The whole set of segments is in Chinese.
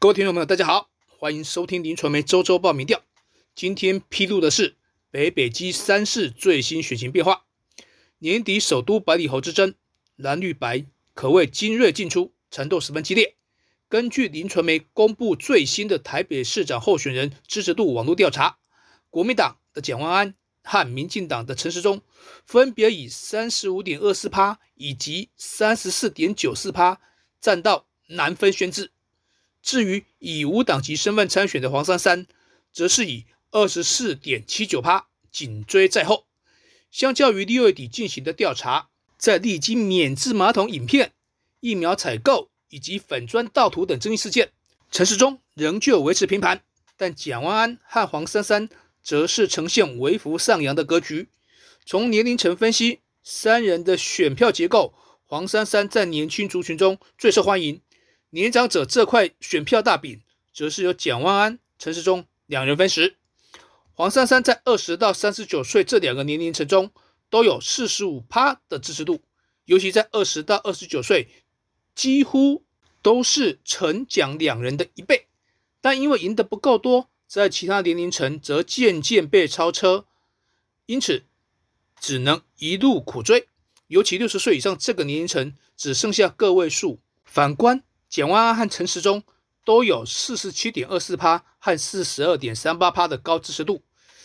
各位听众朋友，大家好，欢迎收听林传媒周周报民调。今天披露的是北北基三市最新选情变化。年底首都百里侯之争，蓝绿白可谓精锐进出，缠斗十分激烈。根据林传媒公布最新的台北市长候选人支持度网络调查，国民党的蒋万安和民进党的陈时中分别以三十五点二四趴以及三十四点九四趴占到难分轩轾。至于以无党籍身份参选的黄珊珊，则是以二十四点七九趴紧追在后。相较于六月底进行的调查，在历经免治马桶影片、疫苗采购以及粉砖盗图等争议事件，陈时中仍旧维持平盘，但蒋万安和黄珊珊则是呈现微幅上扬的格局。从年龄层分析，三人的选票结构，黄珊珊在年轻族群中最受欢迎。年长者这块选票大饼，则是由蒋万安、陈时中两人分食。黄珊珊在二十到三十九岁这两个年龄层中，都有四十五趴的支持度，尤其在二十到二十九岁，几乎都是陈蒋两人的一倍。但因为赢得不够多，在其他年龄层则渐渐被超车，因此只能一路苦追。尤其六十岁以上这个年龄层，只剩下个位数。反观，简万安和陈时中都有四十七点二四趴和四十二点三八趴的高支持度，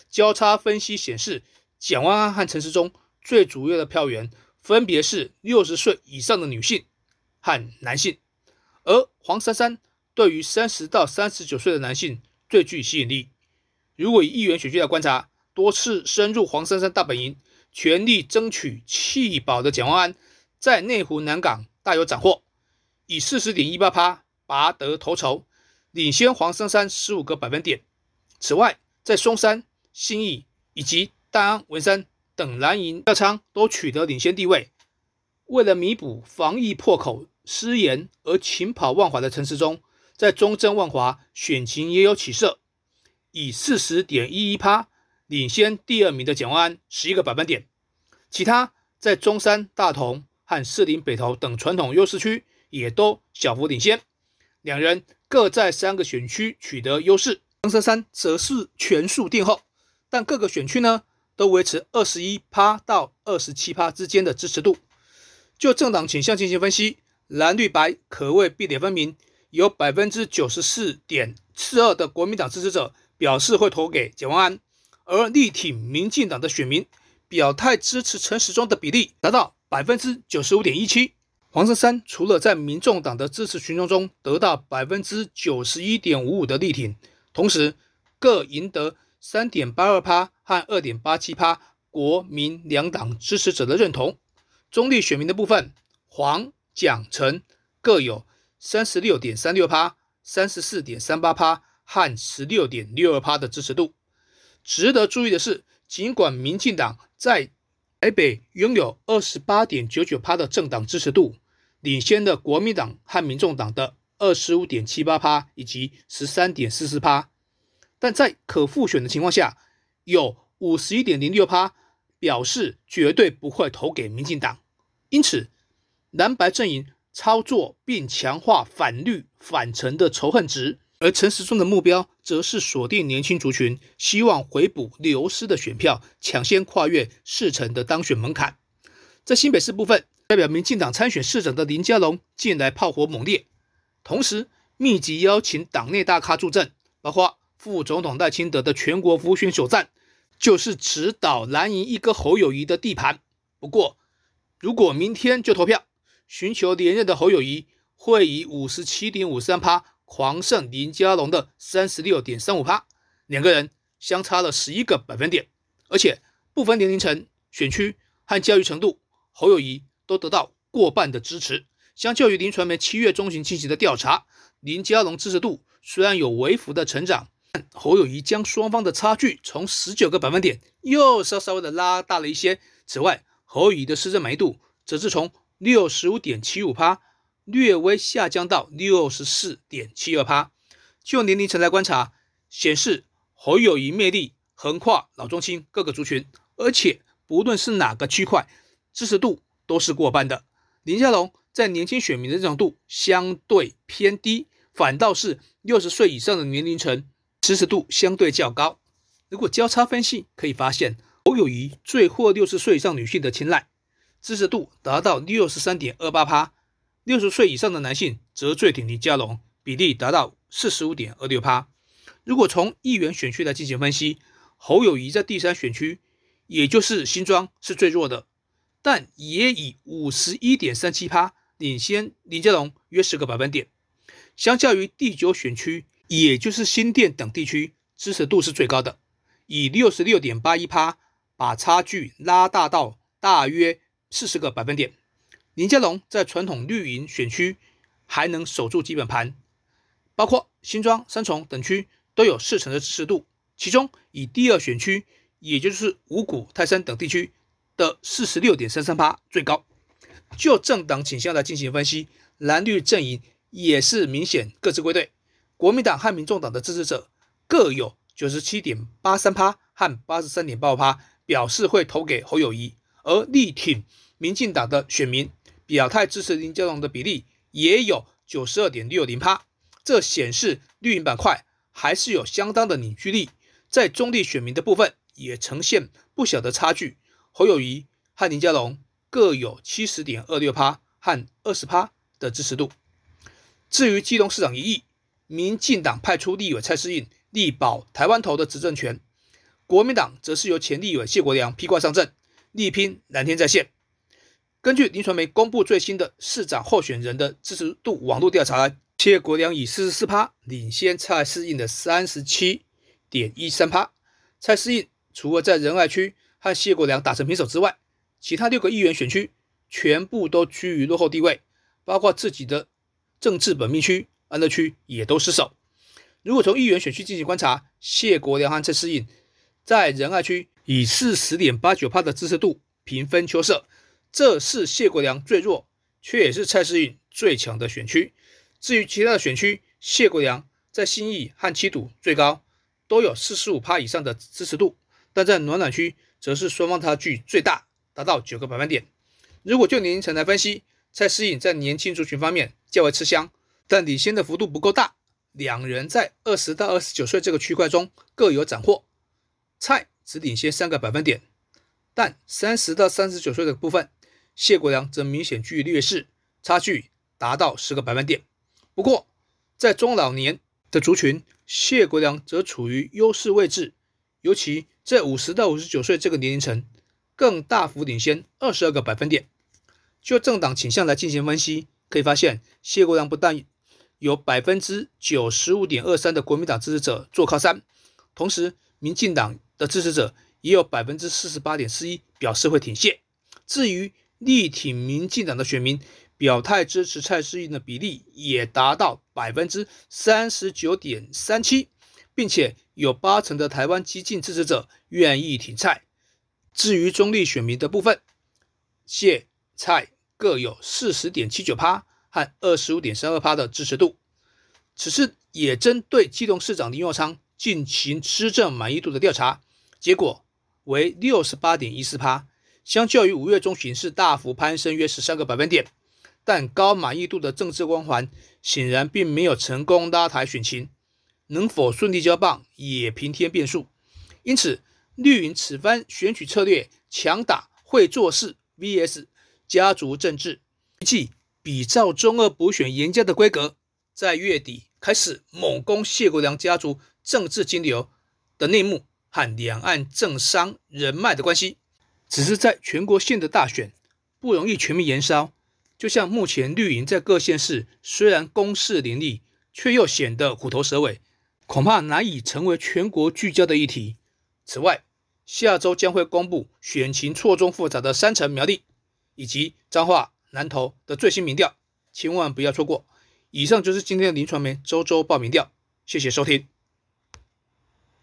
交叉分析显示，简万安和陈时中最主要的票源分别是六十岁以上的女性和男性，而黄珊珊对于三十到三十九岁的男性最具吸引力。如果以议员选区来观察，多次深入黄珊珊大本营，全力争取弃保的蒋万安，在内湖南港大有斩获。以四十点一八趴拔得头筹，领先黄珊珊十五个百分点。此外，在松山、新义以及大安、文山等蓝营票仓都取得领先地位。为了弥补防疫破口失言而勤跑万华的陈时中，在中正万华选情也有起色，以四十点一一趴领先第二名的蒋万安十一个百分点。其他在中山、大同和士林北投等传统优势区。也都小幅领先，两人各在三个选区取得优势。黄珊珊则是全数垫后，但各个选区呢都维持二十一趴到二十七趴之间的支持度。就政党倾向进行分析，蓝绿白可谓壁垒分明，有百分之九十四点四二的国民党支持者表示会投给蒋万安，而力挺民进党的选民表态支持陈时中的比例达到百分之九十五点一七。黄珊珊除了在民众党的支持群众中得到百分之九十一点五五的力挺，同时各赢得三点八二趴和二点八七趴国民两党支持者的认同。中立选民的部分，黄、蒋、陈各有三十六点三六趴、三十四点三八趴和十六点六二趴的支持度。值得注意的是，尽管民进党在台北拥有二十八点九九趴的政党支持度。领先的国民党和民众党的二十五点七八趴以及十三点四四趴，但在可复选的情况下，有五十一点零六趴表示绝对不会投给民进党。因此，蓝白阵营操作并强化反绿反陈的仇恨值，而陈时中的目标则是锁定年轻族群，希望回补流失的选票，抢先跨越四成的当选门槛。在新北市部分。代表民进党参选市长的林佳龙近来炮火猛烈，同时密集邀请党内大咖助阵，包括副总统赖清德的全国服务选手战，就是指导蓝营一哥侯友谊的地盘。不过，如果明天就投票寻求连任的侯友谊，会以五十七点五三趴狂胜林佳龙的三十六点三五趴，两个人相差了十一个百分点，而且不分年龄层、选区和教育程度，侯友谊。都得到过半的支持。相较于林传媒七月中旬进行的调查，林佳龙支持度虽然有微幅的成长，但侯友谊将双方的差距从十九个百分点又稍稍微的拉大了一些。此外，侯友谊的施政满意度则是从六十五点七五趴略微下降到六十四点七二趴。就年龄层来观察，显示侯友谊魅力横跨老中青各个族群，而且不论是哪个区块，支持度。都是过半的。林佳龙在年轻选民的认同度相对偏低，反倒是六十岁以上的年龄层支持度相对较高。如果交叉分析，可以发现侯友谊最获六十岁以上女性的青睐，支持度达到六十三点二八趴；六十岁以上的男性则最挺林佳龙，比例达到四十五点二六趴。如果从议员选区来进行分析，侯友谊在第三选区，也就是新庄是最弱的，但也以五十一点三七趴领先林佳龙约十个百分点。相较于第九选区，也就是新店等地区，支持度是最高的。以六十六点八一趴，把差距拉大到大约四十个百分点。林佳龙在传统绿营选区还能守住基本盘，包括新庄、三重等区都有四成的支持度。其中以第二选区，也就是五股、泰山等地区的四十六点三三趴最高。就政党倾向来进行分析，蓝绿阵营也是明显各自归队。国民党和民众党的支持者各有。九十七点八三趴和八十三点八趴表示会投给侯友谊，而力挺民进党的选民表态支持林佳龙的比例也有九十二点六零趴，这显示绿营板块还是有相当的凝聚力。在中立选民的部分也呈现不小的差距，侯友谊和林佳龙各有七十点二六趴和二十趴的支持度。至于基隆市长一役，民进党派出立委蔡适应。力保台湾头的执政权，国民党则是由前立委谢国良披挂上阵，力拼蓝天在线。根据林传媒公布最新的市长候选人的支持度网络调查，谢国良以四十四趴领先蔡适应的三十七点一三趴。蔡适应除了在仁爱区和谢国良打成平手之外，其他六个议员选区全部都居于落后地位，包括自己的政治本命区安乐区也都失守。如果从议员选区进行观察，谢国良和蔡思颖在仁爱区以四十点八九趴的支持度平分秋色，这是谢国良最弱，却也是蔡思颖最强的选区。至于其他的选区，谢国良在新义和七堵最高，都有四十五趴以上的支持度，但在暖暖区则是双方差距最大，达到九个百分点。如果就年龄层来分析，蔡诗颖在年轻族群方面较为吃香，但领先的幅度不够大。两人在二十到二十九岁这个区块中各有斩获，蔡只领先三个百分点，但三十到三十九岁的部分，谢国良则明显居于劣势，差距达到十个百分点。不过，在中老年的族群，谢国良则处于优势位置，尤其在五十到五十九岁这个年龄层，更大幅领先二十二个百分点。就政党倾向来进行分析，可以发现谢国良不但有百分之九十五点二三的国民党支持者做靠山，同时民进党的支持者也有百分之四十八点四一表示会挺谢。至于力挺民进党的选民表态支持蔡适应的比例也达到百分之三十九点三七，并且有八成的台湾激进支持者愿意挺蔡。至于中立选民的部分，谢蔡各有四十点七九趴。和二十五点三二趴的支持度，此次也针对基隆市长林佑昌进行施政满意度的调查，结果为六十八点一四趴，相较于五月中旬是大幅攀升约十三个百分点，但高满意度的政治光环显然并没有成功拉抬选情，能否顺利交棒也平添变数。因此，绿营此番选举策略强打会做事 VS 家族政治，即。比照中二补选严家的规格，在月底开始猛攻谢国良家族政治金流的内幕和两岸政商人脉的关系。只是在全国性的大选不容易全面燃烧，就像目前绿营在各县市虽然攻势凌厉，却又显得虎头蛇尾，恐怕难以成为全国聚焦的议题。此外，下周将会公布选情错综复杂的三城苗栗以及彰化。南投的最新民调，千万不要错过。以上就是今天的林传媒周周报名调，谢谢收听。